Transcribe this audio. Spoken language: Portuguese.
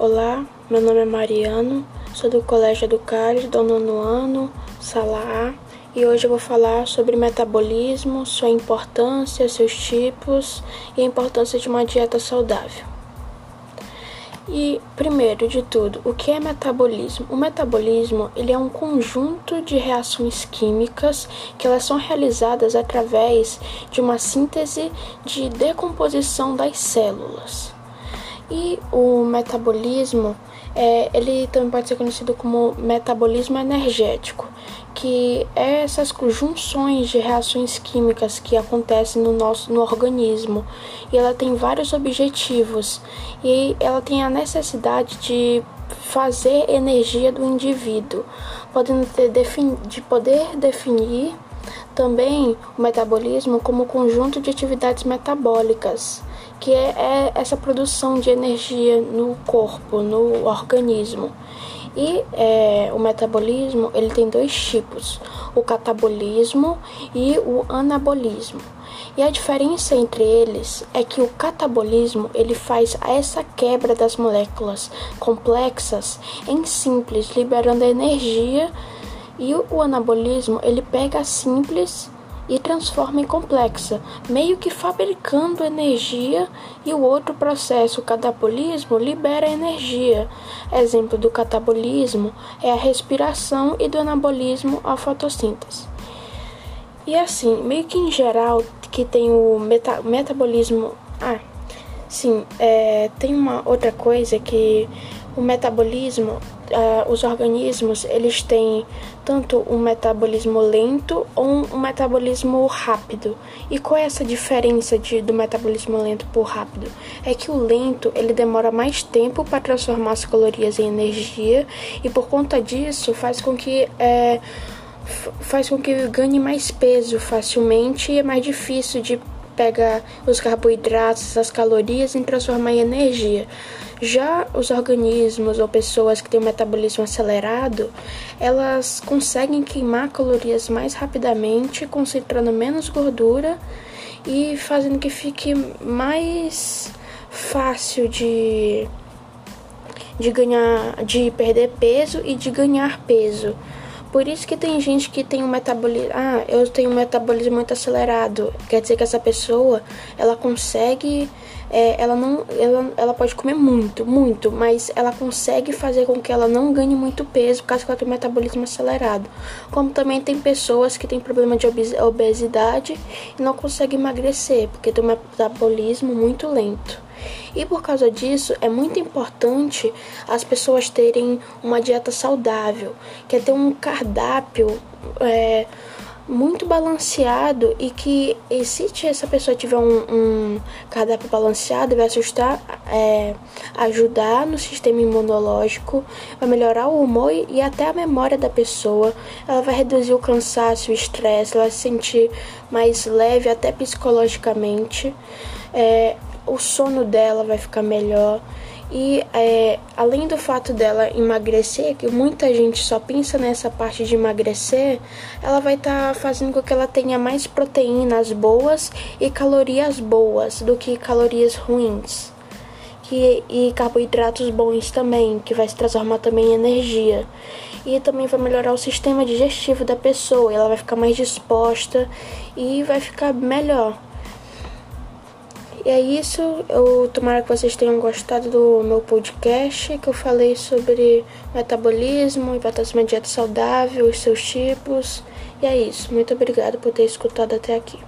Olá, meu nome é Mariano, sou do Colégio Educares, do nono ano, sala A, e hoje eu vou falar sobre metabolismo, sua importância, seus tipos e a importância de uma dieta saudável. E primeiro de tudo, o que é metabolismo? O metabolismo ele é um conjunto de reações químicas que elas são realizadas através de uma síntese de decomposição das células. E o metabolismo, é, ele também pode ser conhecido como metabolismo energético, que é essas junções de reações químicas que acontecem no nosso no organismo. E ela tem vários objetivos e ela tem a necessidade de fazer energia do indivíduo, podendo ter de poder definir também o metabolismo como conjunto de atividades metabólicas que é, é essa produção de energia no corpo, no organismo. E é, o metabolismo ele tem dois tipos, o catabolismo e o anabolismo. E a diferença entre eles é que o catabolismo ele faz essa quebra das moléculas complexas em simples, liberando energia, e o anabolismo ele pega simples e transforma em complexa, meio que fabricando energia, e o outro processo, o catabolismo, libera energia. Exemplo do catabolismo é a respiração e do anabolismo a fotossíntese. E assim, meio que em geral, que tem o meta metabolismo. Ah, sim, é, tem uma outra coisa que o metabolismo, uh, os organismos, eles têm tanto um metabolismo lento ou um metabolismo rápido. E qual é essa diferença de, do metabolismo lento por rápido? É que o lento ele demora mais tempo para transformar as calorias em energia e por conta disso faz com que é, faz com que ganhe mais peso facilmente e é mais difícil de pegar os carboidratos, as calorias e transformar em energia. Já os organismos ou pessoas que têm um metabolismo acelerado, elas conseguem queimar calorias mais rapidamente, concentrando menos gordura e fazendo que fique mais fácil de de ganhar, de perder peso e de ganhar peso. Por isso que tem gente que tem um metabolismo. Ah, eu tenho um metabolismo muito acelerado. Quer dizer que essa pessoa ela consegue. É, ela não. Ela, ela pode comer muito, muito, mas ela consegue fazer com que ela não ganhe muito peso que ela tem um metabolismo acelerado. Como também tem pessoas que têm problema de obesidade e não conseguem emagrecer, porque tem um metabolismo muito lento. E por causa disso, é muito importante as pessoas terem uma dieta saudável, que é ter um cardápio é, muito balanceado e que e se essa pessoa tiver um, um cardápio balanceado, vai assustar, é, ajudar no sistema imunológico, vai melhorar o humor e até a memória da pessoa, ela vai reduzir o cansaço, o estresse, ela vai se sentir mais leve até psicologicamente. É, o sono dela vai ficar melhor. E é, além do fato dela emagrecer, que muita gente só pensa nessa parte de emagrecer, ela vai estar tá fazendo com que ela tenha mais proteínas boas e calorias boas do que calorias ruins. Que, e carboidratos bons também, que vai se transformar também em energia. E também vai melhorar o sistema digestivo da pessoa, ela vai ficar mais disposta e vai ficar melhor. E é isso. Eu tomara que vocês tenham gostado do meu podcast, que eu falei sobre metabolismo, importância de uma dieta saudável, os seus tipos. E é isso. Muito obrigada por ter escutado até aqui.